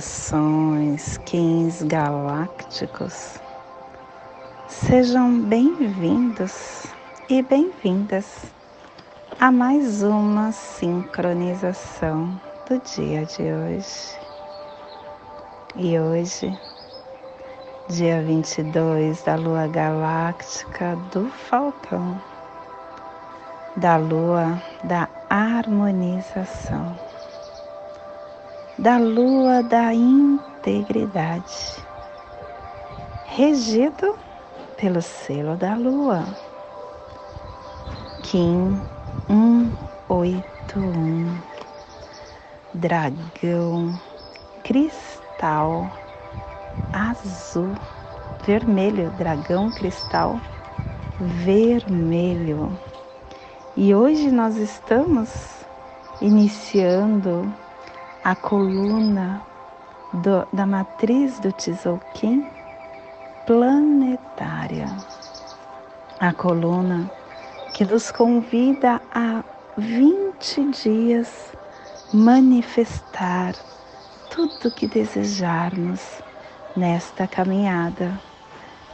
Saudações, Kings galácticos. Sejam bem-vindos e bem-vindas a mais uma sincronização do dia de hoje. E hoje, dia 22 da lua galáctica do Falcão, da lua da harmonização, da lua da integridade, regido pelo selo da lua, Kim 181, dragão cristal azul, vermelho, dragão cristal vermelho. E hoje nós estamos iniciando a coluna do, da matriz do Tzolk'in planetária. A coluna que nos convida a 20 dias manifestar tudo que desejarmos nesta caminhada,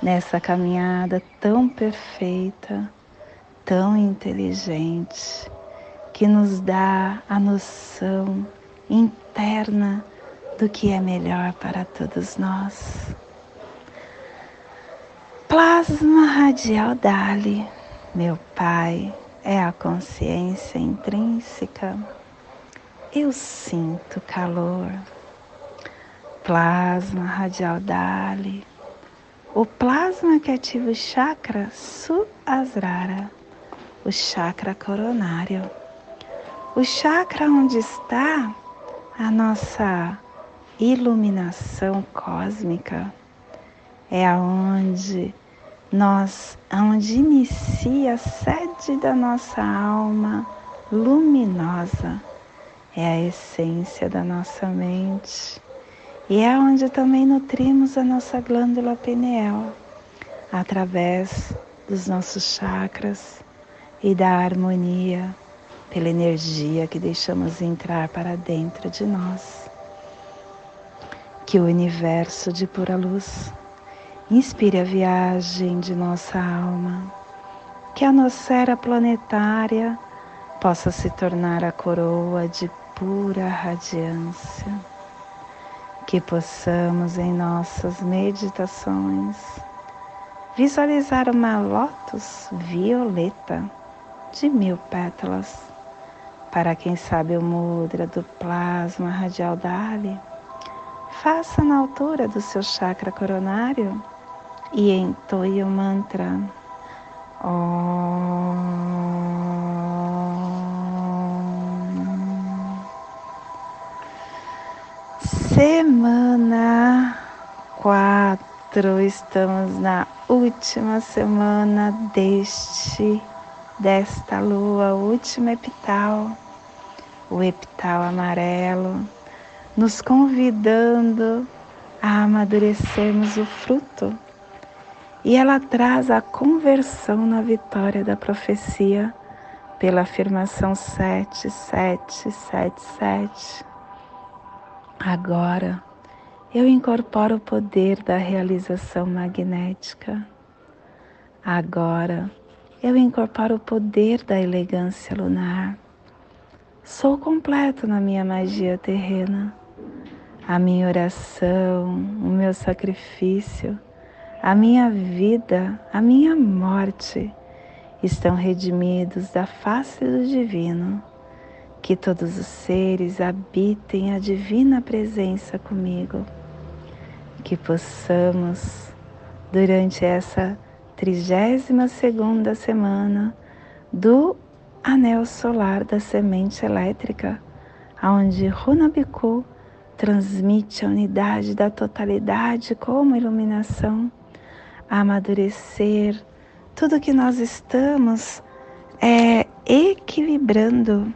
nessa caminhada tão perfeita, tão inteligente, que nos dá a noção interna do que é melhor para todos nós. Plasma radial Dali, meu Pai, é a consciência intrínseca. Eu sinto calor plasma radial Dali, o plasma que ativa o chakra Suasrara, o chakra coronário, o chakra onde está a nossa iluminação cósmica, é aonde nós, aonde inicia a sede da nossa alma luminosa, é a essência da nossa mente. E é onde também nutrimos a nossa glândula pineal, através dos nossos chakras e da harmonia, pela energia que deixamos entrar para dentro de nós. Que o universo de pura luz inspire a viagem de nossa alma, que a nosfera planetária possa se tornar a coroa de pura radiância que possamos em nossas meditações visualizar uma lótus violeta de mil pétalas. Para quem sabe o mudra do plasma radial Dali, faça na altura do seu chakra coronário e entoie o mantra. Semana 4, estamos na última semana deste desta lua, o último epital, o epital amarelo, nos convidando a amadurecermos o fruto. E ela traz a conversão na vitória da profecia pela afirmação 7777. Agora eu incorporo o poder da realização magnética. Agora eu incorporo o poder da elegância lunar. Sou completo na minha magia terrena. A minha oração, o meu sacrifício, a minha vida, a minha morte estão redimidos da face do divino que todos os seres habitem a divina presença comigo. Que possamos, durante essa trigésima segunda semana do anel solar da semente elétrica, onde Runabiku transmite a unidade da totalidade como iluminação, a amadurecer tudo que nós estamos é, equilibrando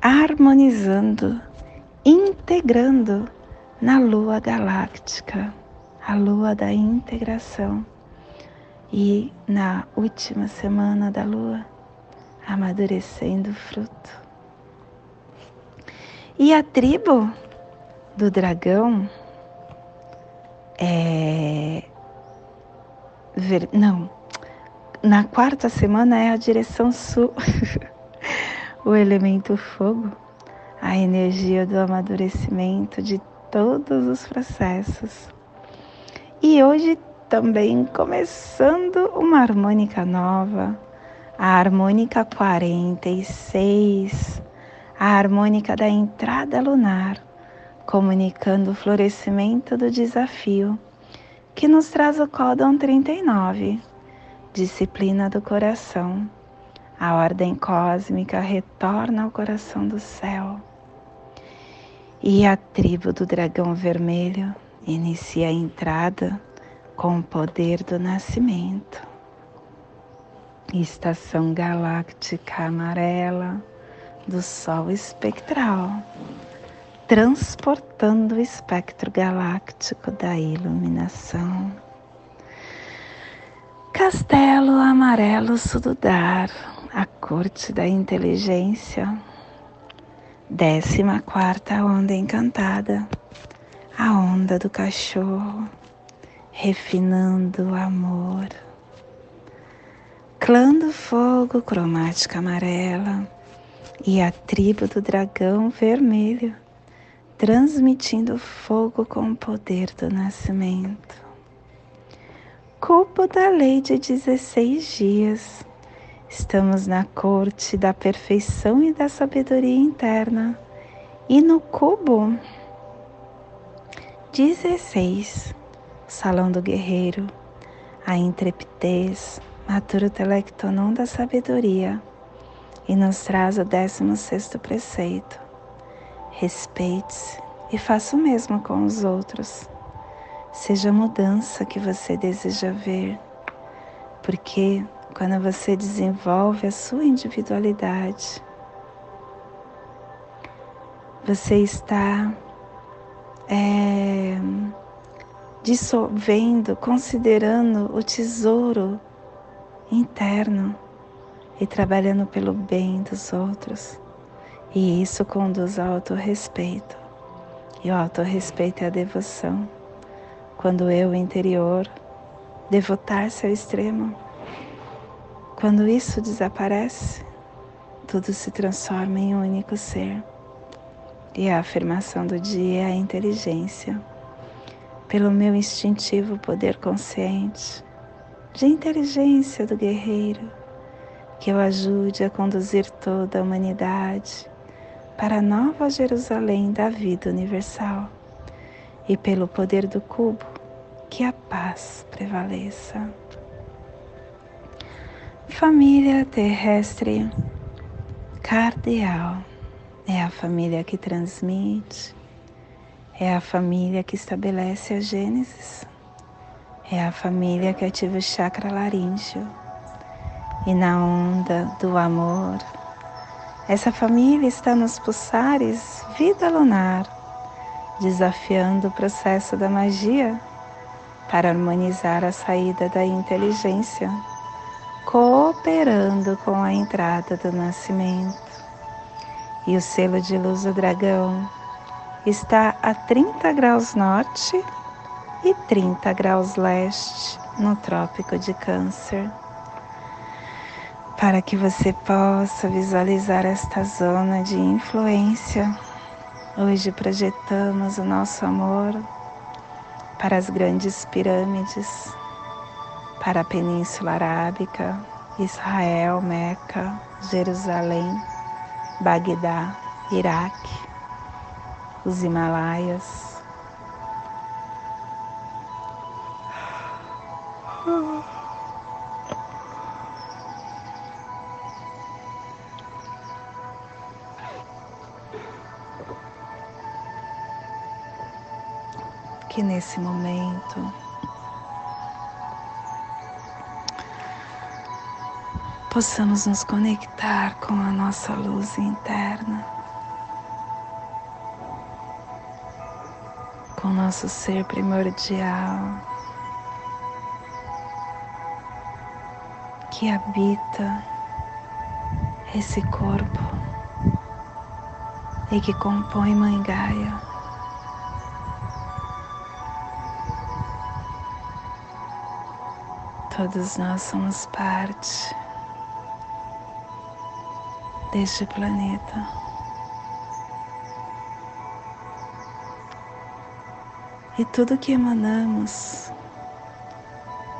harmonizando, integrando na lua galáctica, a lua da integração. E na última semana da lua, amadurecendo o fruto. E a tribo do dragão é. Ver... Não, na quarta semana é a direção sul, o elemento fogo, a energia do amadurecimento de todos os processos. E hoje também começando uma harmônica nova, a harmônica 46, a harmônica da entrada lunar, comunicando o florescimento do desafio, que nos traz o códon 39 disciplina do coração. A ordem cósmica retorna ao coração do céu. E a tribo do dragão vermelho inicia a entrada com o poder do nascimento. Estação galáctica amarela do Sol espectral, transportando o espectro galáctico da iluminação. Castelo Amarelo Sududar, a corte da inteligência. Décima quarta onda encantada, a onda do cachorro, refinando o amor. Clã do fogo, cromática amarela, e a tribo do dragão vermelho, transmitindo fogo com o poder do nascimento cubo da lei de 16 dias. Estamos na corte da perfeição e da sabedoria interna. E no cubo 16, salão do guerreiro, a intrepidez, matura o telectonon da sabedoria e nos traz o 16 preceito. Respeite-se e faça o mesmo com os outros seja a mudança que você deseja ver, porque quando você desenvolve a sua individualidade, você está é, dissolvendo, considerando o tesouro interno e trabalhando pelo bem dos outros. E isso conduz ao autorrespeito. E o autorrespeito é a devoção quando eu interior devotar-se ao extremo. Quando isso desaparece, tudo se transforma em um único ser. E a afirmação do dia é a inteligência, pelo meu instintivo poder consciente, de inteligência do guerreiro, que eu ajude a conduzir toda a humanidade para a nova Jerusalém da vida universal e pelo poder do cubo, que a paz prevaleça. Família terrestre cardeal é a família que transmite, é a família que estabelece a Gênesis, é a família que ativa o chakra laríngeo e na onda do amor. Essa família está nos pulsares vida lunar desafiando o processo da magia para harmonizar a saída da inteligência, cooperando com a entrada do nascimento. E o selo de luz do dragão está a 30 graus norte e 30 graus leste no Trópico de Câncer. Para que você possa visualizar esta zona de influência Hoje projetamos o nosso amor para as grandes pirâmides, para a Península Arábica, Israel, Meca, Jerusalém, Bagdá, Iraque, os Himalaias. Nesse momento. Possamos nos conectar com a nossa luz interna, o nosso ser primordial que habita esse corpo e que compõe Mãe Todos nós somos parte deste planeta. E tudo que emanamos,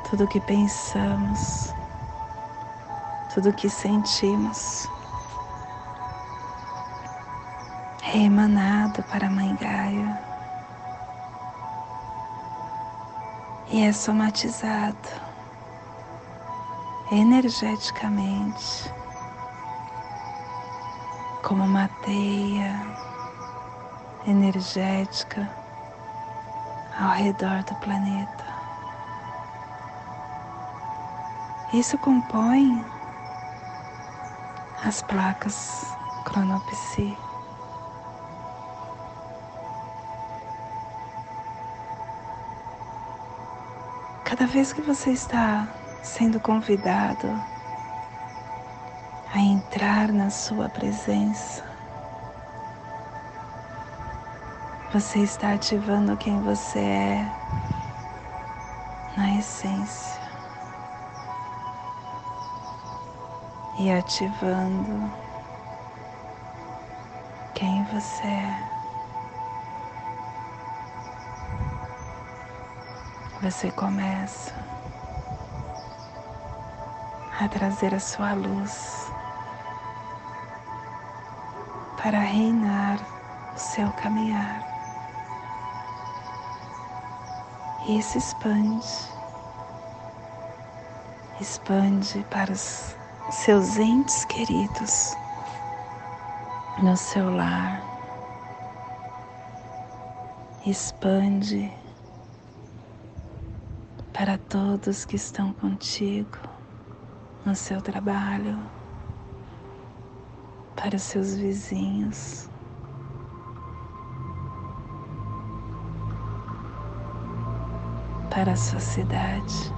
tudo que pensamos, tudo que sentimos, é emanado para a Mãe Gaia e é somatizado energeticamente como uma teia energética ao redor do planeta. Isso compõe as placas cronopsi. Cada vez que você está sendo convidado a entrar na Sua presença, você está ativando quem você é na essência e ativando quem você é. você começa a trazer a sua luz para reinar o seu caminhar. E isso expande, expande para os seus entes queridos no seu lar, expande para todos que estão contigo no seu trabalho, para os seus vizinhos. Para a sua cidade,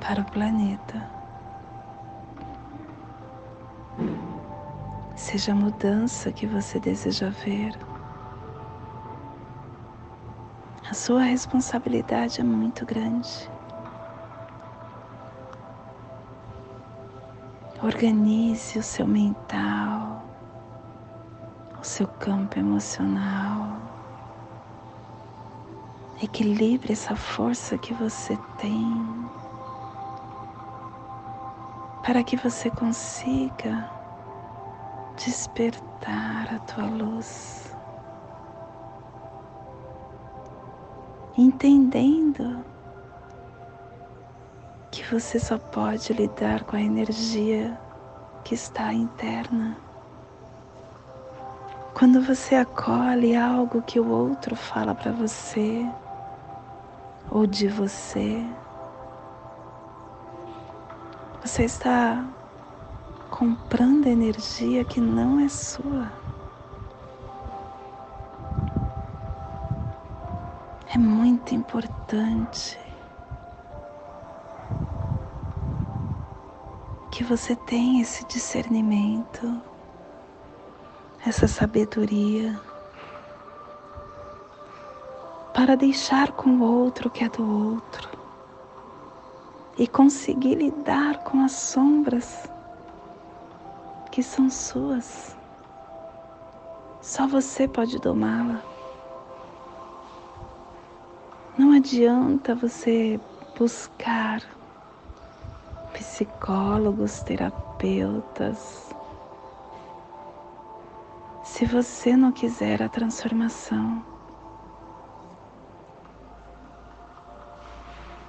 para o planeta. Seja a mudança que você deseja ver. A sua responsabilidade é muito grande. Organize o seu mental, o seu campo emocional. Equilibre essa força que você tem para que você consiga despertar a tua luz. entendendo que você só pode lidar com a energia que está interna. Quando você acolhe algo que o outro fala para você ou de você, você está comprando energia que não é sua. é muito importante que você tenha esse discernimento, essa sabedoria para deixar com o outro o que é do outro e conseguir lidar com as sombras que são suas. Só você pode domá-la. Não adianta você buscar psicólogos, terapeutas, se você não quiser a transformação.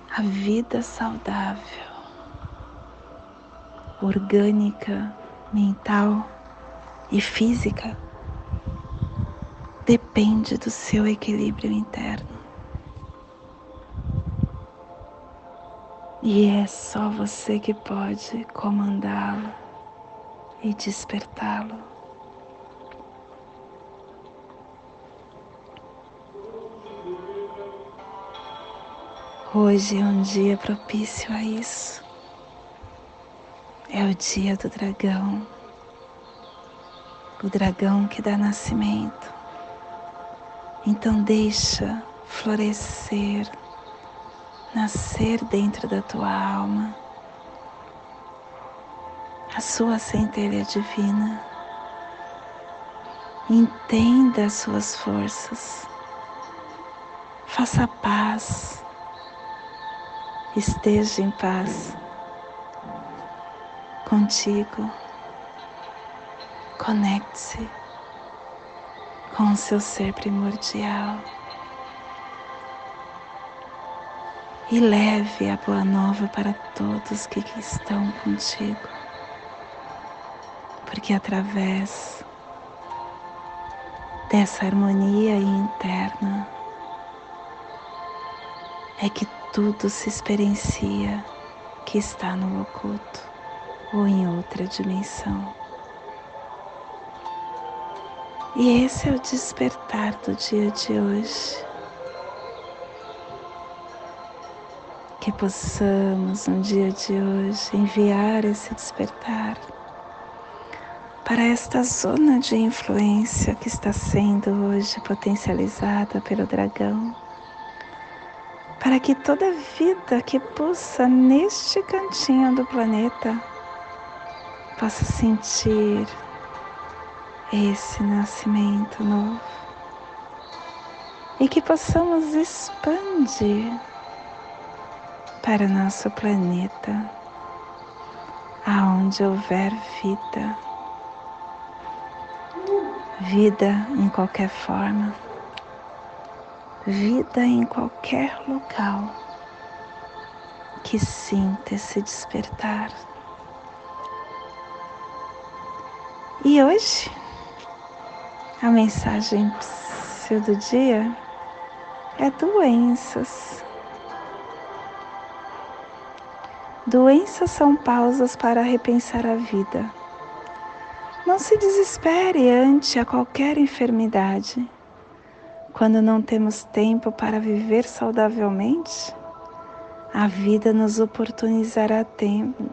A vida saudável, orgânica, mental e física depende do seu equilíbrio interno. E é só você que pode comandá-lo e despertá-lo. Hoje é um dia propício a isso. É o dia do dragão, o dragão que dá nascimento. Então deixa florescer nascer dentro da tua alma a sua centelha divina. Entenda as suas forças. Faça paz esteja em paz contigo. Conecte-se com o seu ser primordial e leve a boa nova para todos que estão contigo, porque através dessa harmonia interna é que tudo se experiencia que está no oculto ou em outra dimensão. E esse é o despertar do dia de hoje. Que possamos no dia de hoje enviar esse despertar para esta zona de influência que está sendo hoje potencializada pelo dragão para que toda vida que pulsa neste cantinho do planeta possa sentir esse nascimento novo e que possamos expandir para nosso planeta, aonde houver vida, vida em qualquer forma vida em qualquer local que sinta esse despertar. E hoje, a mensagem do dia é doenças. Doenças são pausas para repensar a vida. Não se desespere ante a qualquer enfermidade quando não temos tempo para viver saudavelmente, a vida nos oportunizará tempo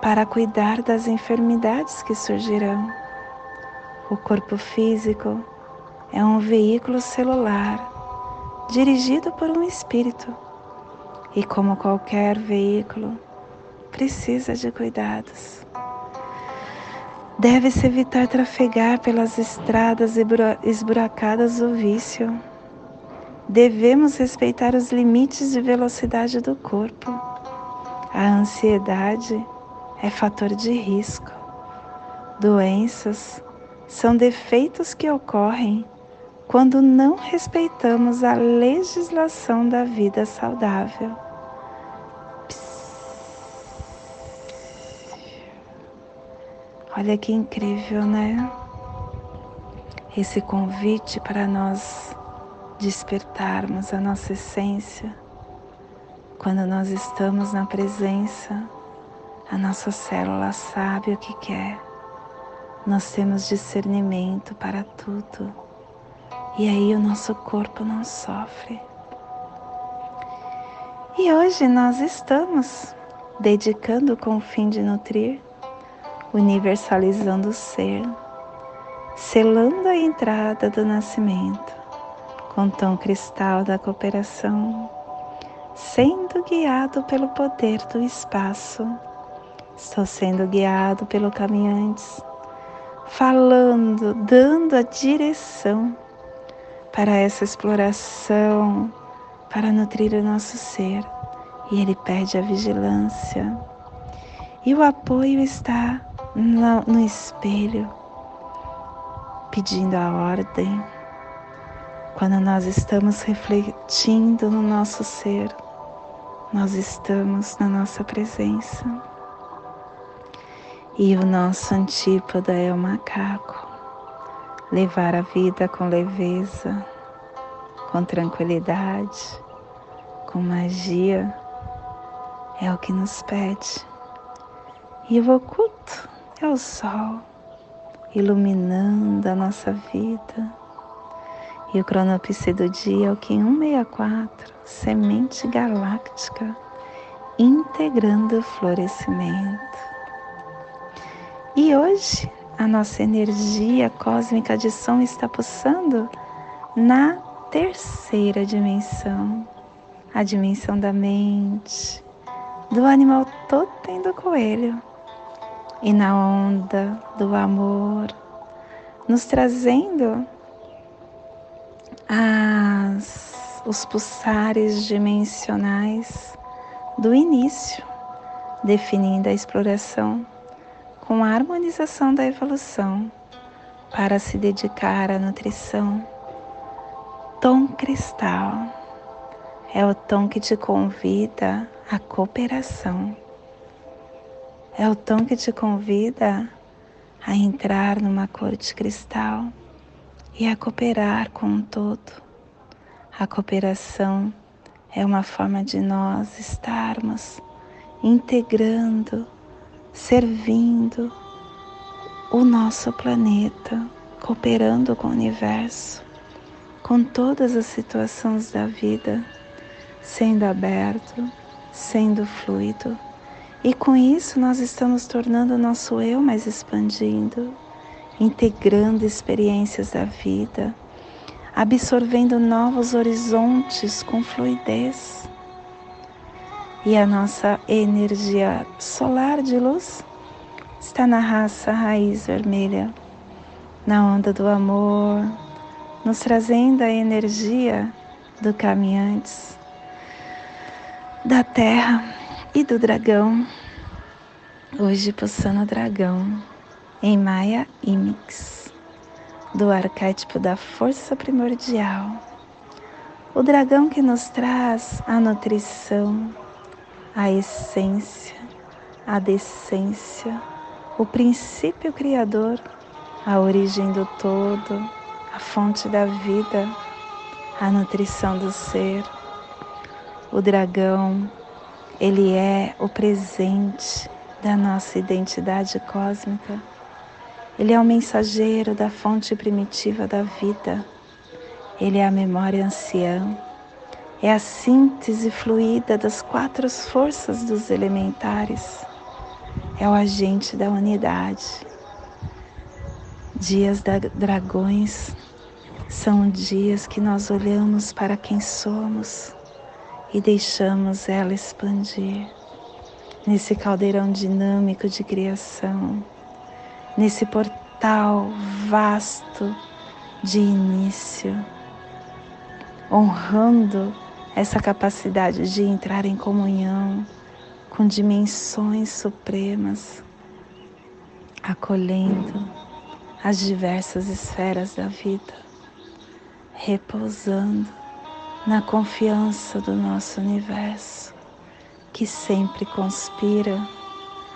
para cuidar das enfermidades que surgirão. O corpo físico é um veículo celular dirigido por um espírito e, como qualquer veículo, precisa de cuidados. Deve-se evitar trafegar pelas estradas esburacadas do vício. Devemos respeitar os limites de velocidade do corpo. A ansiedade é fator de risco. Doenças são defeitos que ocorrem quando não respeitamos a legislação da vida saudável. Olha que incrível, né? Esse convite para nós despertarmos a nossa essência. Quando nós estamos na presença, a nossa célula sabe o que quer. Nós temos discernimento para tudo. E aí o nosso corpo não sofre. E hoje nós estamos dedicando com o fim de nutrir universalizando o ser, selando a entrada do nascimento com tom cristal da cooperação, sendo guiado pelo poder do espaço. Estou sendo guiado pelo caminhantes, falando, dando a direção para essa exploração, para nutrir o nosso ser. E ele pede a vigilância. E o apoio está no, no espelho, pedindo a ordem. Quando nós estamos refletindo no nosso ser, nós estamos na nossa presença. E o nosso antípoda é o macaco. Levar a vida com leveza, com tranquilidade, com magia, é o que nos pede. E o oculto é o sol iluminando a nossa vida E o cronopse do dia é o Kim 164, semente galáctica, integrando o florescimento. E hoje a nossa energia cósmica de som está pulsando na terceira dimensão, a dimensão da mente, do animal totem do coelho, e na onda do amor, nos trazendo as, os pulsares dimensionais do início, definindo a exploração com a harmonização da evolução para se dedicar à nutrição. Tom cristal é o tom que te convida à cooperação. É o tom que te convida a entrar numa cor de cristal e a cooperar com um todo. A cooperação é uma forma de nós estarmos integrando, servindo o nosso planeta, cooperando com o universo, com todas as situações da vida, sendo aberto, sendo fluido. E com isso nós estamos tornando o nosso eu mais expandindo, integrando experiências da vida, absorvendo novos horizontes com fluidez. E a nossa energia solar de luz está na raça raiz vermelha, na onda do amor, nos trazendo a energia do caminhantes, da terra e do dragão. Hoje pulsando o dragão em Maya Imix, do arquétipo da força primordial. O dragão que nos traz a nutrição, a essência, a decência, o princípio criador, a origem do todo, a fonte da vida, a nutrição do ser. O dragão, ele é o presente da nossa identidade cósmica ele é o mensageiro da fonte primitiva da vida. Ele é a memória anciã. É a síntese fluida das quatro forças dos elementares. É o agente da unidade. Dias da dragões são dias que nós olhamos para quem somos e deixamos ela expandir nesse caldeirão dinâmico de criação nesse portal vasto de início, honrando essa capacidade de entrar em comunhão com dimensões supremas, acolhendo as diversas esferas da vida, repousando na confiança do nosso universo, que sempre conspira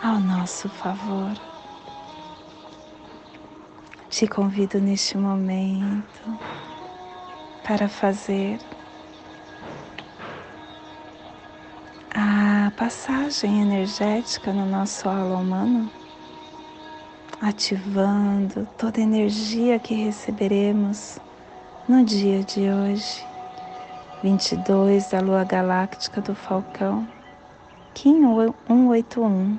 ao nosso favor. Te convido neste momento para fazer passagem energética no nosso aula humano, ativando toda a energia que receberemos no dia de hoje, 22 da Lua Galáctica do Falcão, Kim 181,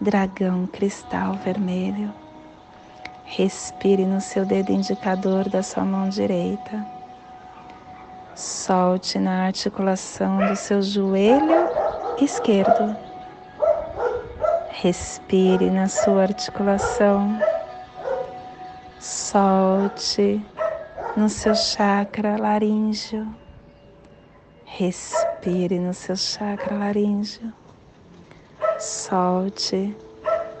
Dragão Cristal Vermelho. Respire no seu dedo indicador da sua mão direita. Solte na articulação do seu joelho esquerdo. Respire na sua articulação. Solte no seu chakra laríngeo. Respire no seu chakra laríngeo. Solte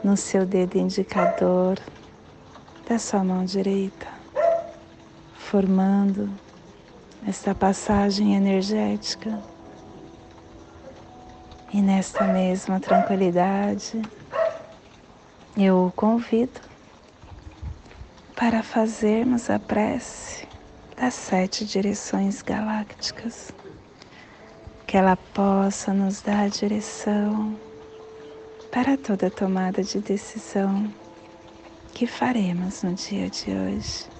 no seu dedo indicador da sua mão direita, formando esta passagem energética. E nesta mesma tranquilidade, eu o convido para fazermos a prece das sete direções galácticas, que ela possa nos dar direção para toda tomada de decisão que faremos no dia de hoje.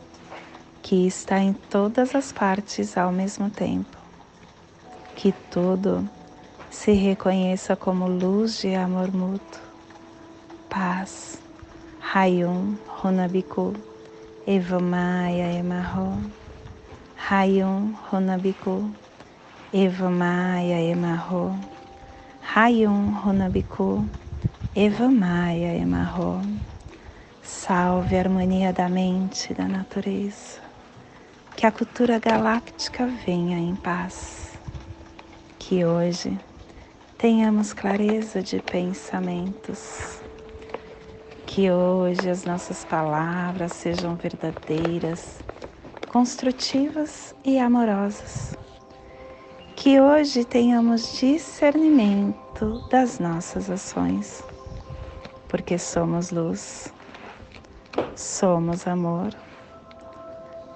que está em todas as partes ao mesmo tempo. Que tudo se reconheça como luz de amor mútuo, paz, Rayum Runabiku, Evamaya Emarro, Rayum Runabiku, Evamaya Emarro, Rayum Runabiku, Evamaya Emarro. Salve a harmonia da mente e da natureza que a cultura galáctica venha em paz. Que hoje tenhamos clareza de pensamentos. Que hoje as nossas palavras sejam verdadeiras, construtivas e amorosas. Que hoje tenhamos discernimento das nossas ações, porque somos luz, somos amor